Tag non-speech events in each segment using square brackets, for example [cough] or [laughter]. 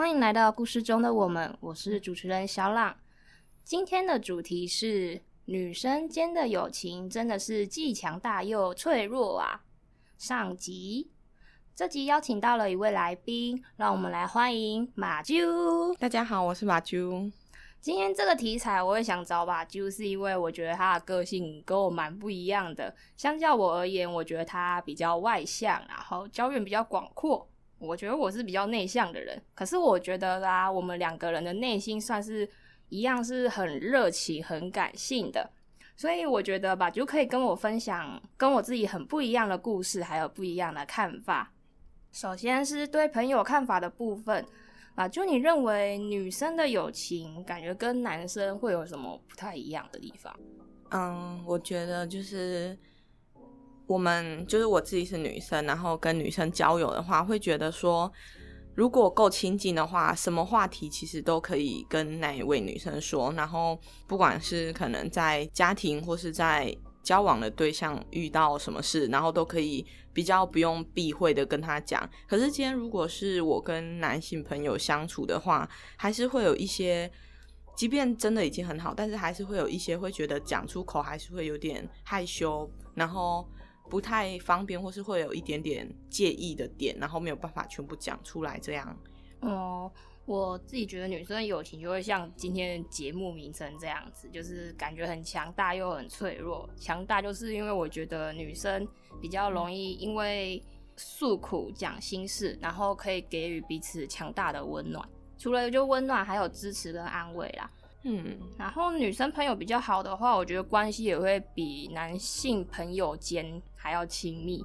欢迎来到故事中的我们，我是主持人小朗。今天的主题是女生间的友情真的是既强大又脆弱啊。上集，这集邀请到了一位来宾，让我们来欢迎马啾。大家好，我是马啾。今天这个题材，我也想找马啾，是因为我觉得他的个性跟我蛮不一样的。相较我而言，我觉得他比较外向，然后交友比较广阔。我觉得我是比较内向的人，可是我觉得啦，我们两个人的内心算是一样，是很热情、很感性的。所以我觉得吧，就可以跟我分享跟我自己很不一样的故事，还有不一样的看法。首先是对朋友看法的部分啊，就你认为女生的友情感觉跟男生会有什么不太一样的地方？嗯，我觉得就是。我们就是我自己是女生，然后跟女生交友的话，会觉得说，如果够亲近的话，什么话题其实都可以跟那一位女生说。然后不管是可能在家庭或是在交往的对象遇到什么事，然后都可以比较不用避讳的跟他讲。可是今天如果是我跟男性朋友相处的话，还是会有一些，即便真的已经很好，但是还是会有一些会觉得讲出口还是会有点害羞，然后。不太方便，或是会有一点点介意的点，然后没有办法全部讲出来，这样。哦、嗯，我自己觉得女生友情就会像今天节目名称这样子，就是感觉很强大又很脆弱。强大就是因为我觉得女生比较容易因为诉苦讲心事，然后可以给予彼此强大的温暖。除了就温暖，还有支持跟安慰啦。嗯，然后女生朋友比较好的话，我觉得关系也会比男性朋友间还要亲密。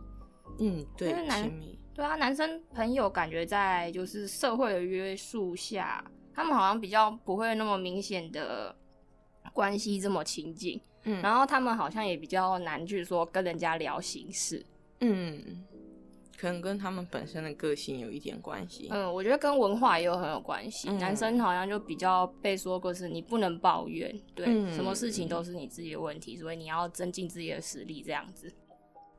嗯，对，因为男，亲密。对啊，男生朋友感觉在就是社会的约束下，他们好像比较不会那么明显的关系这么亲近。嗯，然后他们好像也比较难去说跟人家聊心事。嗯。可能跟他们本身的个性有一点关系。嗯，我觉得跟文化也有很有关系。嗯、男生好像就比较被说过是你不能抱怨，对，嗯、什么事情都是你自己的问题，所以你要增进自己的实力这样子。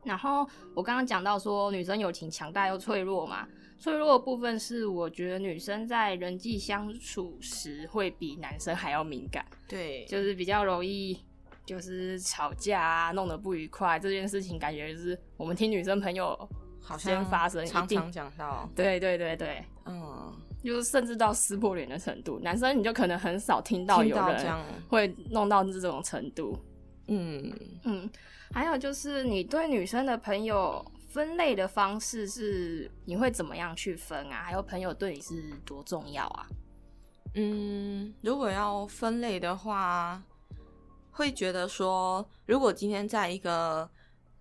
然后我刚刚讲到说女生友情强大又脆弱嘛，脆弱的部分是我觉得女生在人际相处时会比男生还要敏感，对，就是比较容易就是吵架啊，弄得不愉快这件事情，感觉就是我们听女生朋友。好像发生，常常讲到，对对对对，嗯，就是甚至到撕破脸的程度。男生你就可能很少听到有人会弄到这种程度。嗯嗯，还有就是你对女生的朋友分类的方式是，你会怎么样去分啊？还有朋友对你是多重要啊？嗯，如果要分类的话，会觉得说，如果今天在一个。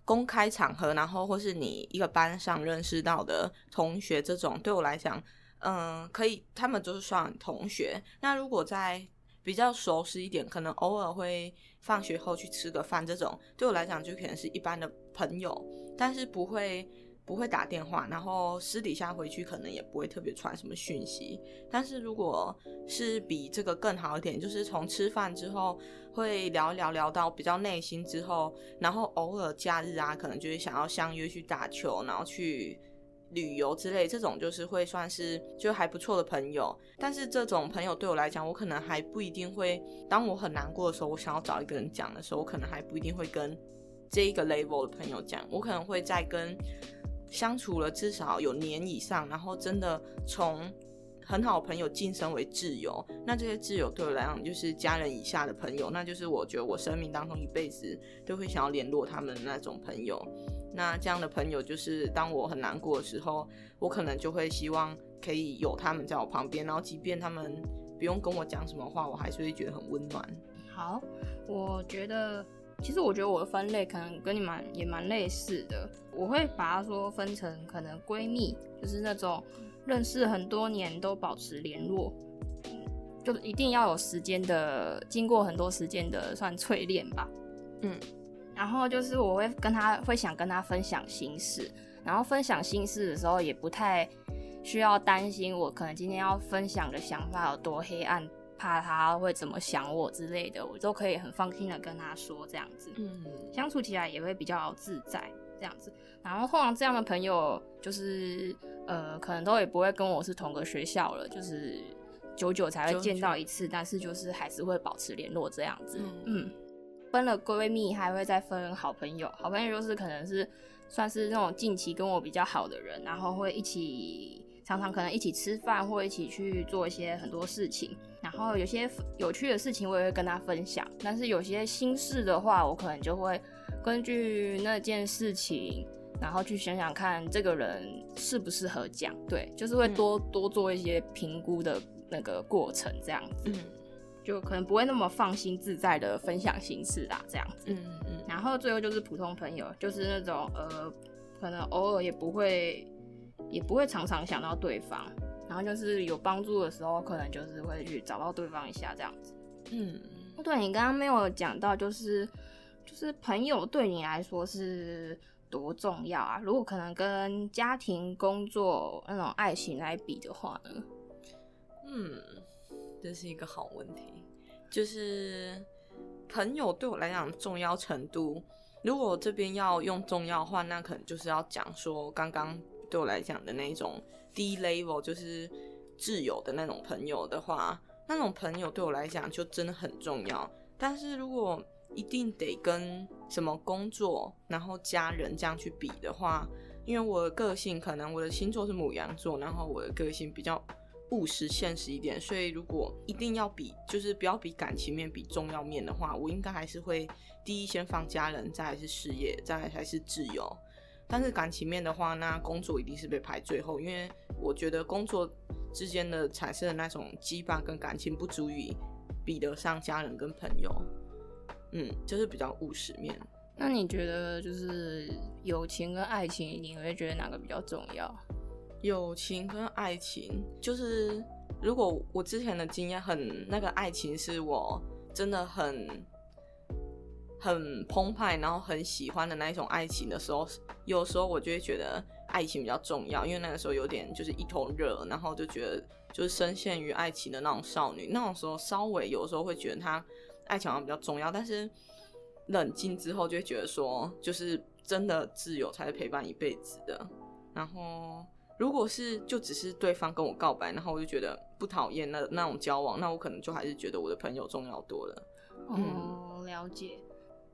公开场合，然后或是你一个班上认识到的同学，这种对我来讲，嗯，可以，他们就是算同学。那如果在比较熟识一点，可能偶尔会放学后去吃个饭，这种对我来讲就可能是一般的朋友，但是不会。不会打电话，然后私底下回去可能也不会特别传什么讯息。但是如果是比这个更好一点，就是从吃饭之后会聊一聊，聊到比较内心之后，然后偶尔假日啊，可能就是想要相约去打球，然后去旅游之类，这种就是会算是就还不错的朋友。但是这种朋友对我来讲，我可能还不一定会，当我很难过的时候，我想要找一个人讲的时候，我可能还不一定会跟这一个 level 的朋友讲，我可能会再跟。相处了至少有年以上，然后真的从很好朋友晋升为挚友，那这些挚友对我来讲就是家人以下的朋友，那就是我觉得我生命当中一辈子都会想要联络他们的那种朋友。那这样的朋友就是当我很难过的时候，我可能就会希望可以有他们在我旁边，然后即便他们不用跟我讲什么话，我还是会觉得很温暖。好，我觉得。其实我觉得我的分类可能跟你们也蛮类似的，我会把它说分成可能闺蜜，就是那种认识很多年都保持联络，就一定要有时间的，经过很多时间的算淬炼吧。嗯，然后就是我会跟他会想跟他分享心事，然后分享心事的时候也不太需要担心我可能今天要分享的想法有多黑暗。怕他会怎么想我之类的，我都可以很放心的跟他说这样子，嗯，相处起来也会比较自在。这样子。然后通常这样的朋友，就是呃，可能都也不会跟我是同个学校了，就是久久才会见到一次，但是就是还是会保持联络这样子。嗯，嗯，分了闺蜜，还会再分好朋友。好朋友就是可能是算是那种近期跟我比较好的人，然后会一起。常常可能一起吃饭，或一起去做一些很多事情，然后有些有趣的事情我也会跟他分享。但是有些心事的话，我可能就会根据那件事情，然后去想想看这个人适不适合讲。对，就是会多、嗯、多做一些评估的那个过程，这样子，嗯、就可能不会那么放心自在的分享心事啦，这样子。嗯嗯。然后最后就是普通朋友，就是那种呃，可能偶尔也不会。也不会常常想到对方，然后就是有帮助的时候，可能就是会去找到对方一下这样子。嗯，对，你刚刚没有讲到，就是就是朋友对你来说是多重要啊？如果可能跟家庭、工作那种爱情来比的话呢？嗯，这是一个好问题。就是朋友对我来讲重要程度，如果这边要用重要的话，那可能就是要讲说刚刚。对我来讲的那种低 level 就是挚友的那种朋友的话，那种朋友对我来讲就真的很重要。但是如果一定得跟什么工作，然后家人这样去比的话，因为我的个性可能我的星座是牡羊座，然后我的个性比较务实现实一点，所以如果一定要比，就是不要比感情面，比重要面的话，我应该还是会第一先放家人，再来是事业，再来才是挚友。但是感情面的话，那工作一定是被排最后，因为我觉得工作之间的产生的那种羁绊跟感情不足以比得上家人跟朋友，嗯，就是比较务实面。那你觉得就是友情跟爱情，你会觉得哪个比较重要？友情跟爱情，就是如果我之前的经验很那个爱情是我真的很。很澎湃，然后很喜欢的那一种爱情的时候，有时候我就会觉得爱情比较重要，因为那个时候有点就是一头热，然后就觉得就是深陷于爱情的那种少女，那种时候稍微有时候会觉得她爱情好像比较重要，但是冷静之后就会觉得说，就是真的挚友才是陪伴一辈子的。然后如果是就只是对方跟我告白，然后我就觉得不讨厌那那种交往，那我可能就还是觉得我的朋友重要多了。嗯，了解。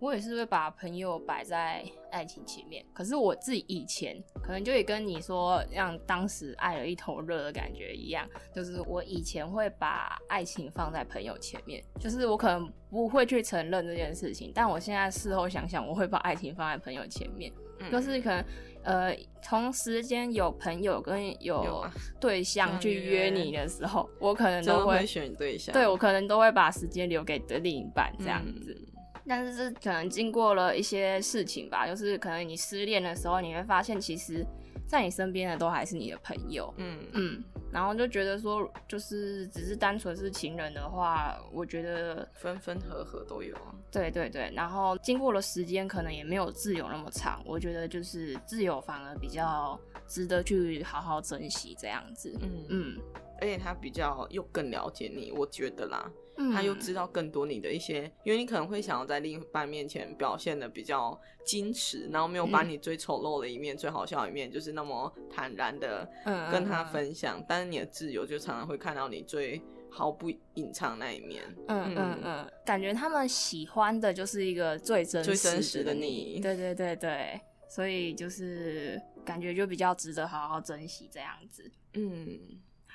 我也是会把朋友摆在爱情前面，可是我自己以前可能就也跟你说，让当时爱了一头热的感觉一样，就是我以前会把爱情放在朋友前面，就是我可能不会去承认这件事情，但我现在事后想想，我会把爱情放在朋友前面，嗯、就是可能呃同时间有朋友跟有对象去约你的时候，我可能都会，会选对象，对，我可能都会把时间留给的另一半这样子。嗯但是是可能经过了一些事情吧，就是可能你失恋的时候，你会发现其实在你身边的都还是你的朋友，嗯嗯，然后就觉得说，就是只是单纯是情人的话，我觉得分分合合都有啊。对对对，然后经过了时间，可能也没有自由那么长，我觉得就是自由反而比较值得去好好珍惜这样子，嗯嗯，而且他比较又更了解你，我觉得啦。他又知道更多你的一些，因为你可能会想要在另一半面前表现的比较矜持，然后没有把你最丑陋的一面、嗯、最好笑的一面，就是那么坦然的跟他分享。但是你的挚友就常常会看到你最毫不隐藏那一面。嗯嗯嗯，感觉他们喜欢的就是一个最真实，最真实的你。对对对对，所以就是感觉就比较值得好好珍惜这样子。嗯。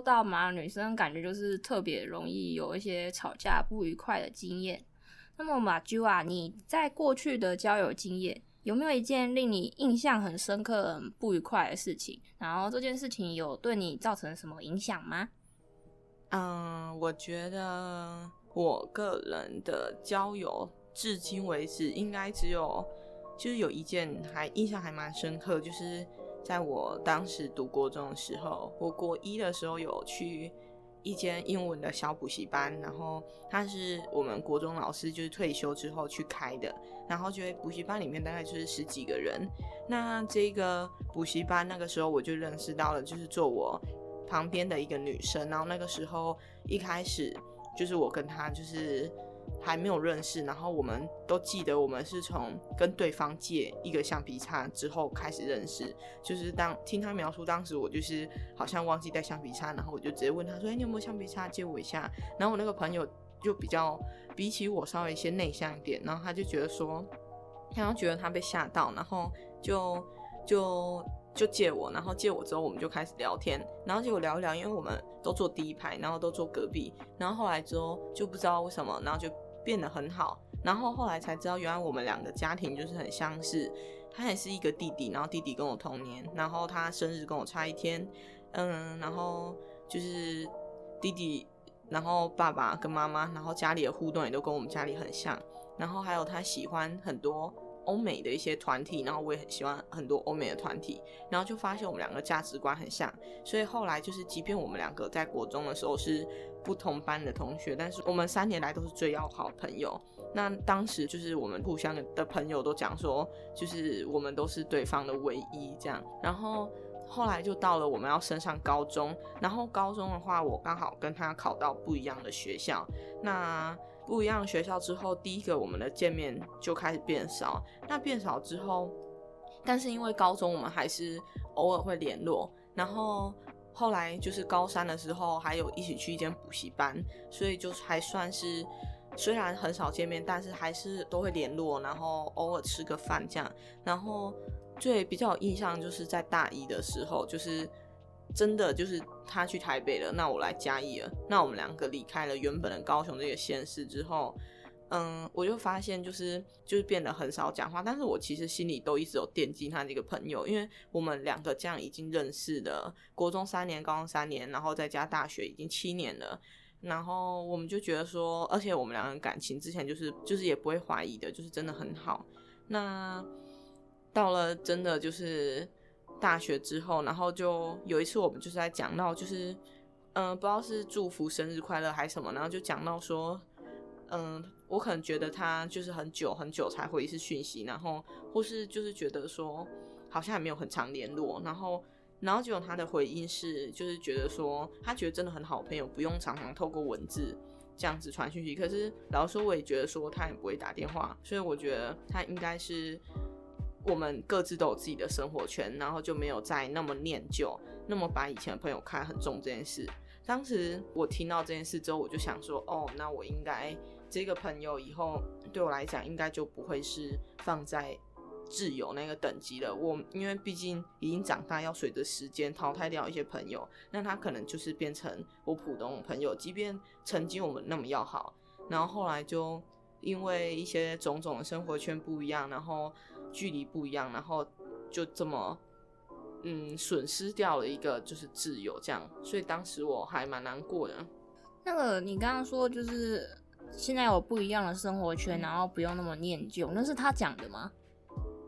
到嘛，女生感觉就是特别容易有一些吵架不愉快的经验。那么马啾啊，你在过去的交友经验，有没有一件令你印象很深刻、很不愉快的事情？然后这件事情有对你造成什么影响吗？嗯，我觉得我个人的交友至今为止，应该只有就是有一件还印象还蛮深刻，就是在我当时读国中的时候，我国一的时候有去一间英文的小补习班，然后他是我们国中老师就是退休之后去开的，然后就补习班里面大概就是十几个人，那这个补习班那个时候我就认识到了，就是做我旁边的一个女生，然后那个时候一开始就是我跟她就是还没有认识，然后我们都记得我们是从跟对方借一个橡皮擦之后开始认识，就是当听他描述当时我就是好像忘记带橡皮擦，然后我就直接问他说：“哎、你有没有橡皮擦借我一下？”然后我那个朋友就比较比起我稍微先内向一点，然后他就觉得说，他觉得他被吓到，然后就就。就借我，然后借我之后，我们就开始聊天，然后结果聊一聊，因为我们都坐第一排，然后都坐隔壁，然后后来之后就不知道为什么，然后就变得很好，然后后来才知道，原来我们两个家庭就是很相似，他也是一个弟弟，然后弟弟跟我同年，然后他生日跟我差一天，嗯，然后就是弟弟，然后爸爸跟妈妈，然后家里的互动也都跟我们家里很像，然后还有他喜欢很多。欧美的一些团体，然后我也很喜欢很多欧美的团体，然后就发现我们两个价值观很像，所以后来就是，即便我们两个在国中的时候是不同班的同学，但是我们三年来都是最要好的朋友。那当时就是我们互相的朋友都讲说，就是我们都是对方的唯一这样。然后后来就到了我们要升上高中，然后高中的话，我刚好跟他考到不一样的学校，那。不一样学校之后，第一个我们的见面就开始变少。那变少之后，但是因为高中我们还是偶尔会联络，然后后来就是高三的时候，还有一起去一间补习班，所以就还算是虽然很少见面，但是还是都会联络，然后偶尔吃个饭这样。然后最比较有印象就是在大一的时候，就是。真的就是他去台北了，那我来嘉义了。那我们两个离开了原本的高雄这个县市之后，嗯，我就发现就是就是变得很少讲话。但是我其实心里都一直有惦记他这个朋友，因为我们两个这样已经认识了国中三年、高中三年，然后再加大学已经七年了。然后我们就觉得说，而且我们两个人感情之前就是就是也不会怀疑的，就是真的很好。那到了真的就是。大学之后，然后就有一次我们就是在讲到，就是嗯、不知道是祝福生日快乐还是什么，然后就讲到说，嗯、我可能觉得他就是很久很久才回一次讯息，然后或是就是觉得说好像也没有很常联络，然后然后结果他的回应是，就是觉得说他觉得真的很好朋友，不用常常透过文字这样子传讯息。可是老实说，我也觉得说他也不会打电话，所以我觉得他应该是我们各自都有自己的生活圈，然后就没有再那么念旧，那么把以前的朋友看很重这件事。当时我听到这件事之后，我就想说，哦，那我应该这个朋友以后对我来讲，应该就不会是放在。挚友那个等级了，我因为毕竟已经长大，要随着时间淘汰掉一些朋友，那他可能就是变成我普通朋友。即便曾经我们那么要好，然后后来就因为一些种种的生活圈不一样，然后距离不一样，然后就这么嗯损失掉了一个就是挚友这样，所以当时我还蛮难过的。那个你刚刚说就是现在有不一样的生活圈，然后不用那么念旧，那是他讲的吗？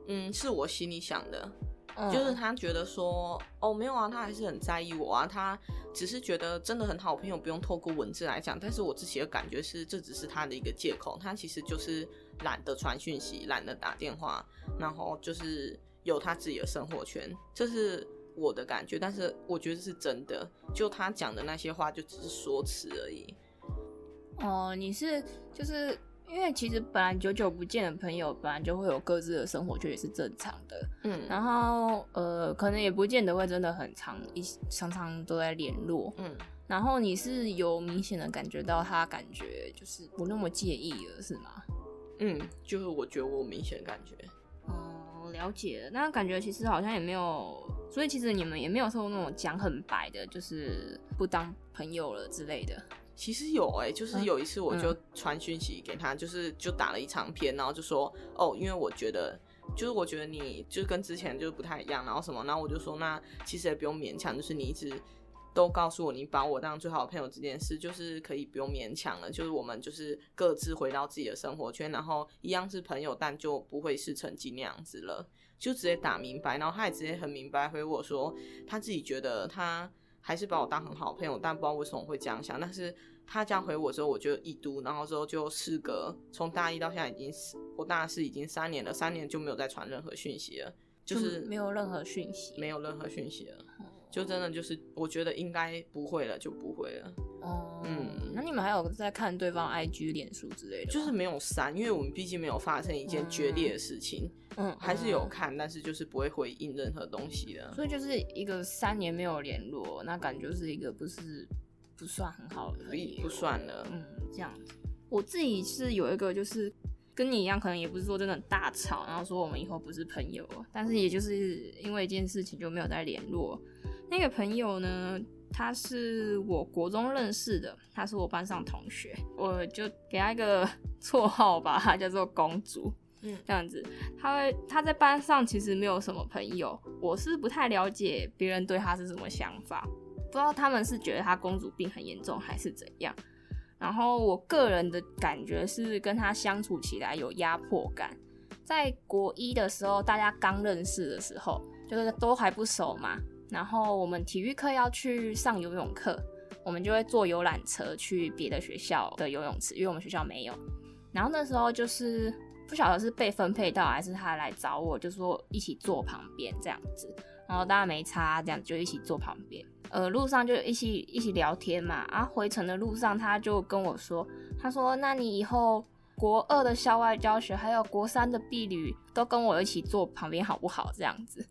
嗯，是我心里想的，嗯、就是他觉得说，哦，没有啊，他还是很在意我啊，他只是觉得真的很好朋友不用透过文字来讲，但是我自己的感觉是，这只是他的一个借口，他其实就是懒得传讯息，懒得打电话，然后就是有他自己的生活圈，这是我的感觉，但是我觉得是真的，就他讲的那些话就只是说辞而已。哦，你是就是。因为其实本来久久不见的朋友，本来就会有各自的生活，圈也是正常的。嗯，然后呃，可能也不见得会真的很长，一常常都在联络。嗯，然后你是有明显的感觉到他感觉就是不那么介意了，是吗？嗯，就是我觉得我明显感觉。哦，了解了。那感觉其实好像也没有，所以其实你们也没有说那种讲很白的，就是不当朋友了之类的。其实有哎、欸，就是有一次我就传讯息给他，嗯、就是就打了一长篇，然后就说哦，因为我觉得就是我觉得你就是跟之前就是不太一样，然后什么，然后我就说那其实也不用勉强，就是你一直都告诉我你把我当最好的朋友这件事，就是可以不用勉强了，就是我们就是各自回到自己的生活圈，然后一样是朋友，但就不会是曾经那样子了，就直接打明白，然后他也直接很明白回我说他自己觉得他还是把我当很好的朋友，但不知道为什么会这样想，但是。他这样回我之后，我就一读，然后之后就事隔从大一到现在已经是我大四已经三年了，三年就没有再传任何讯息了，就是没有任何讯息，没有任何讯息了，就真的就是我觉得应该不会了，就不会了。哦，嗯，那你们还有在看对方 IG、脸书之类的？就是没有删，因为我们毕竟没有发生一件决裂的事情，嗯，还是有看，但是就是不会回应任何东西的。所以就是一个三年没有联络，那感觉是一个不是。不算很好的，不算了。嗯，这样子，我自己是有一个，就是跟你一样，可能也不是说真的很大吵，然后说我们以后不是朋友，但是也就是因为一件事情就没有再联络。那个朋友呢，他是我国中认识的，他是我班上同学，我就给他一个 [laughs] 绰号吧，他叫做公主。嗯，这样子，他会他在班上其实没有什么朋友，我是不太了解别人对他是什么想法。不知道他们是觉得他公主病很严重还是怎样，然后我个人的感觉是跟他相处起来有压迫感。在国一的时候，大家刚认识的时候，就是都还不熟嘛，然后我们体育课要去上游泳课，我们就会坐游览车去别的学校的游泳池，因为我们学校没有。然后那时候就是不晓得是被分配到还是他来找我，就说一起坐旁边这样子，然后大家没差，这样就一起坐旁边。呃，路上就一起一起聊天嘛，啊，回程的路上他就跟我说，他说，那你以后国二的校外教学，还有国三的毕旅，都跟我一起坐旁边好不好？这样子，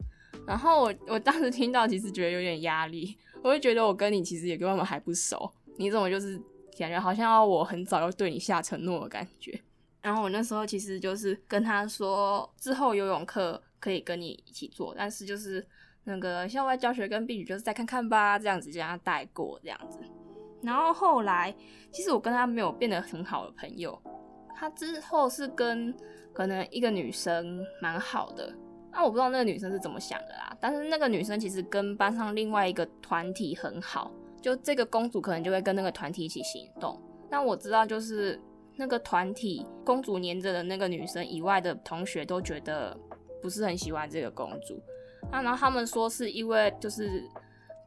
然后我我当时听到，其实觉得有点压力，我会觉得我跟你其实也跟他们还不熟，你怎么就是感觉好像要我很早就对你下承诺的感觉？然后我那时候其实就是跟他说，之后游泳课可以跟你一起做，但是就是。那个校外教学跟毕旅就是再看看吧，这样子就让他带过这样子。然后后来，其实我跟他没有变得很好的朋友。他之后是跟可能一个女生蛮好的，那我不知道那个女生是怎么想的啦。但是那个女生其实跟班上另外一个团体很好，就这个公主可能就会跟那个团体一起行动。那我知道就是那个团体公主黏着的那个女生以外的同学都觉得不是很喜欢这个公主。啊，然后他们说是因为就是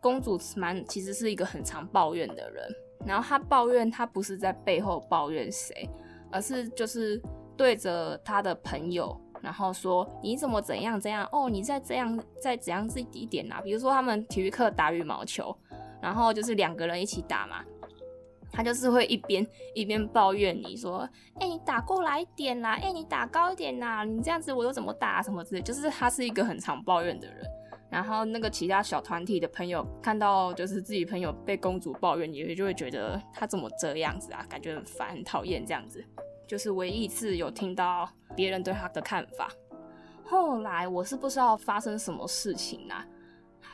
公主蛮其实是一个很常抱怨的人，然后她抱怨她不是在背后抱怨谁，而是就是对着她的朋友，然后说你怎么怎样怎样哦，你再这样再怎样这一点啊，比如说他们体育课打羽毛球，然后就是两个人一起打嘛，他就是会一边一边抱怨你说，哎、你打过来一点啦，哎、你打高一点啦，你这样子我又怎么打什么之类，就是他是一个很常抱怨的人。然后那个其他小团体的朋友看到就是自己朋友被公主抱怨，也就会觉得他怎么这样子啊，感觉很烦、很讨厌这样子。就是唯一一次有听到别人对他的看法。后来我是不知道发生什么事情啊。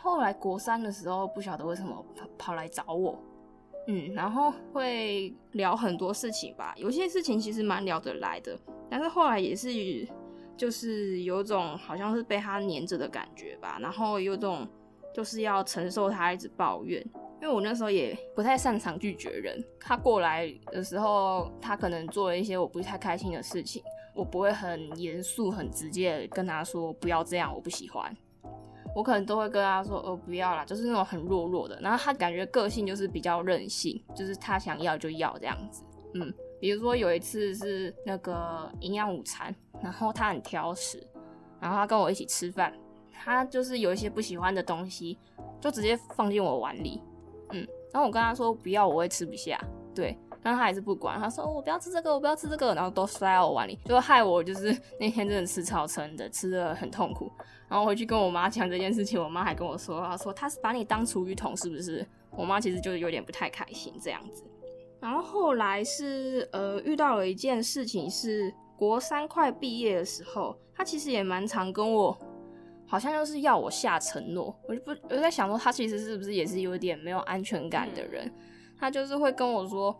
后来国三的时候，不晓得为什么跑跑来找我。嗯，然后会聊很多事情吧，有些事情其实蛮聊得来的，但是后来也是就是有种好像是被他黏着的感觉吧，然后有种就是要承受他一直抱怨，因为我那时候也不太擅长拒绝人，他过来的时候，他可能做了一些我不太开心的事情，我不会很严肃、很直接跟他说不要这样，我不喜欢。我可能都会跟他说：“哦，不要啦，就是那种很弱弱的。”然后他感觉个性就是比较任性，就是他想要就要这样子。嗯，比如说有一次是那个营养午餐，然后他很挑食，然后他跟我一起吃饭，他就是有一些不喜欢的东西，就直接放进我碗里。然后我跟他说不要，我会吃不下。对。但他还是不管，他说我不要吃这个，我不要吃这个，然后都塞到我碗里，就害我就是 [laughs] 那天真的吃超撑的，吃的很痛苦。然后回去跟我妈讲这件事情，我妈还跟我说，她说他是把你当厨余桶是不是？我妈其实就有点不太开心这样子。然后后来是呃遇到了一件事情，是国三快毕业的时候，他其实也蛮常跟我，好像就是要我下承诺，我就不我就在想说他其实是不是也是有点没有安全感的人，他就是会跟我说。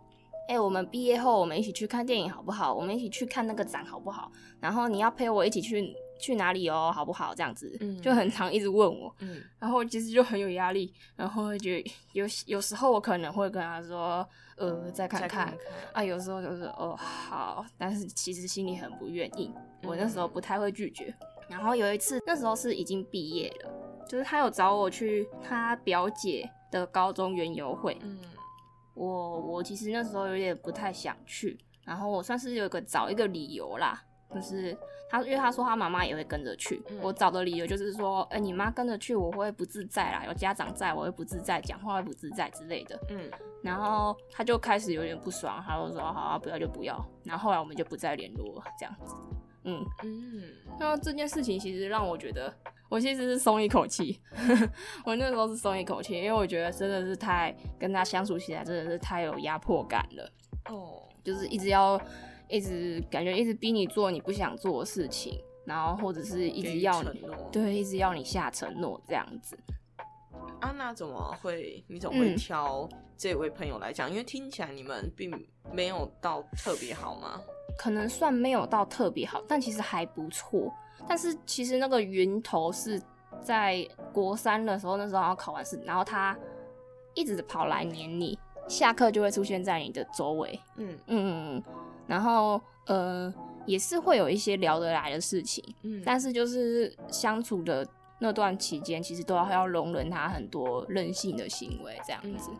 哎、欸，我们毕业后我们一起去看电影好不好？我们一起去看那个展好不好？然后你要陪我一起去去哪里哦，好不好？这样子，嗯，就很常一直问我，嗯，然后其实就很有压力，然后会觉得有有时候我可能会跟他说，呃，再看看，看看啊，有时候就是哦好，但是其实心里很不愿意，我那时候不太会拒绝。然后有一次，那时候是已经毕业了，就是他有找我去他表姐的高中园游会，嗯。我我其实那时候有点不太想去，然后我算是有个找一个理由啦，就是他因为他说他妈妈也会跟着去，嗯、我找的理由就是说，哎、欸，你妈跟着去我会不自在啦，有家长在我会不自在，讲话会不自在之类的，嗯，然后他就开始有点不爽，他就说好啊，不要就不要，然后后来我们就不再联络了，这样子，嗯嗯，那这件事情其实让我觉得。我其实是松一口气，[laughs] 我那时候是松一口气，因为我觉得真的是太跟他相处起来真的是太有压迫感了。哦，就是一直要一直感觉一直逼你做你不想做的事情，然后或者是一直要你对，一直要你下承诺这样子。安娜怎么会？你怎么会挑这位朋友来讲？嗯，因为听起来你们并没有到特别好吗？可能算没有到特别好，但其实还不错。但是其实那个源头是在国三的时候，那时候要考完试，然后他一直跑来黏你，下课就会出现在你的周围，嗯。嗯嗯，然后呃也是会有一些聊得来的事情，嗯，但是就是相处的那段期间，其实都要要容忍他很多任性的行为这样子，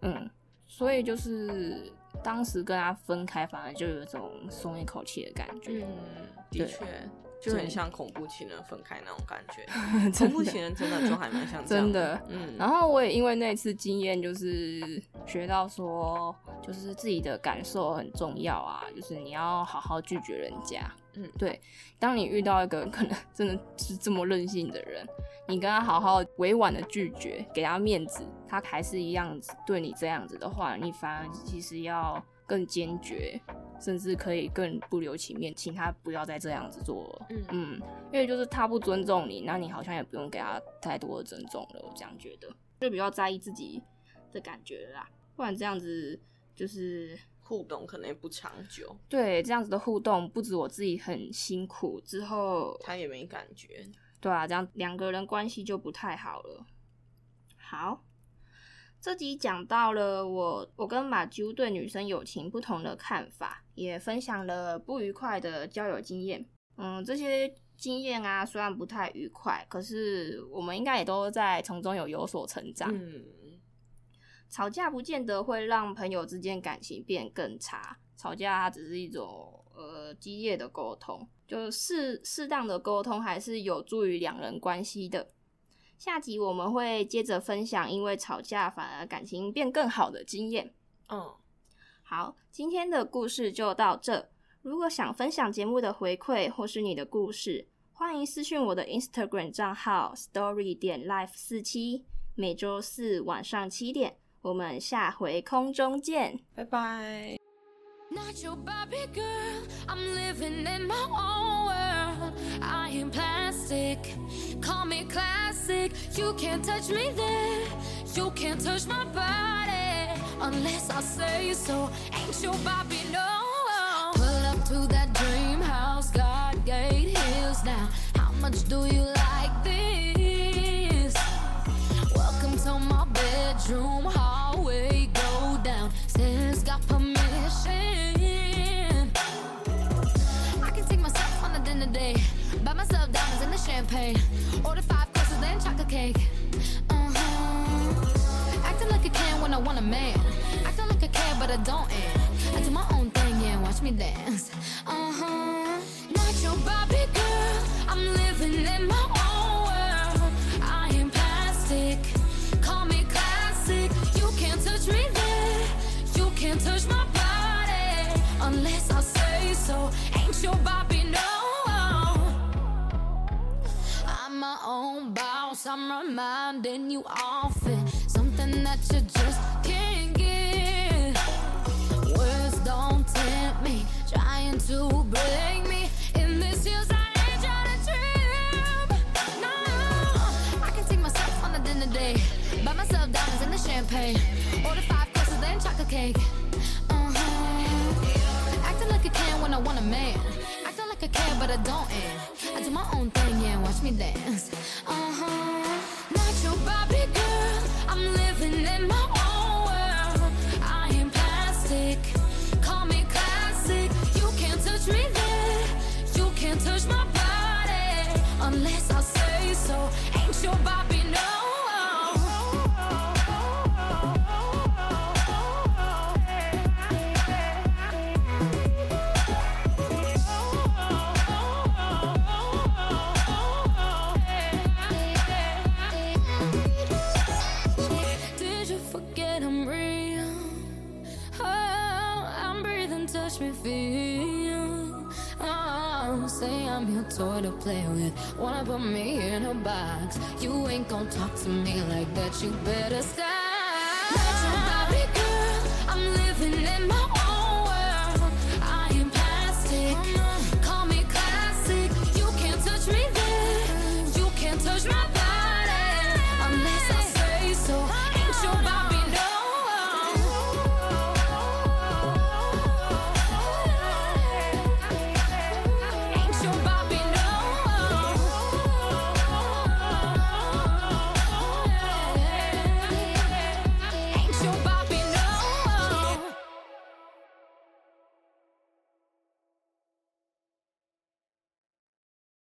嗯，嗯，所以就是当时跟他分开，反而就有一种松一口气的感觉，嗯，的确。就很像恐怖情人分开那种感觉，[laughs] 恐怖情人真的就还蛮像 [laughs] 这样的。真的，嗯。然后我也因为那次经验，就是学到说，就是自己的感受很重要啊，就是你要好好拒绝人家。嗯，对。当你遇到一个可能 [laughs] 真的是这么任性的人，你跟他好好委婉的拒绝，给他面子，他还是一样子对你这样子的话，你反而其实要更坚决。甚至可以更不留情面，请他不要再这样子做了。嗯嗯，因为就是他不尊重你，那你好像也不用给他太多的尊重了。我这样觉得，就比较在意自己的感觉啦，不然这样子就是互动可能也不长久。对，这样子的互动不止我自己很辛苦，之后他也没感觉。对啊，这样两个人关系就不太好了。好。这集讲到了我我跟马啾对女生友情不同的看法，也分享了不愉快的交友经验。嗯，这些经验啊，虽然不太愉快，可是我们应该也都在从中有有所成长。嗯，吵架不见得会让朋友之间感情变更差，吵架它只是一种呃激烈的沟通，就适适当的沟通还是有助于两人关系的。下集我们会接着分享，因为吵架反而感情变更好的经验。嗯，好，今天的故事就到这。如果想分享节目的回馈或是你的故事，欢迎私讯我的 Instagram 账号 story 点 life 四七。每周四晚上七点，我们下回空中见，拜拜。I am plastic, call me classic. You can't touch me there, you can't touch my body unless I say so. Ain't your Barbie no? Pull up to that dream house, God gate hills now. How much do you like this? Champagne. Order five courses, then chocolate cake. Uh huh. Acting like a can when I want a man. Acting like I care, but I don't. And I do my own thing, yeah. Watch me dance. Uh huh. Not your Barbie girl. I'm living in my own world. I am plastic. Call me classic. You can't touch me there. You can't touch my body unless I say so. Ain't your Barbie no? Own boss. I'm reminding you often something that you just can't get. Words don't tempt me, trying to break me. In this year's I ain't trying to trip. No, I can take myself on a dinner date. Buy myself diamonds and the champagne. Order five courses, then chocolate cake. Uh huh. Acting like a can when I want a man. Acting like I care, but I don't. And I do my own thing, yeah. Watch me dance. Uh huh. Not your Barbie girl. I'm living in my own world. I am plastic. Call me classic. You can't touch me there. You can't touch my body unless I say so. Ain't your Barbie touch me, feel. Oh, say I'm your toy to play with. Wanna put me in a box? You ain't gonna talk to me like that. You better stop.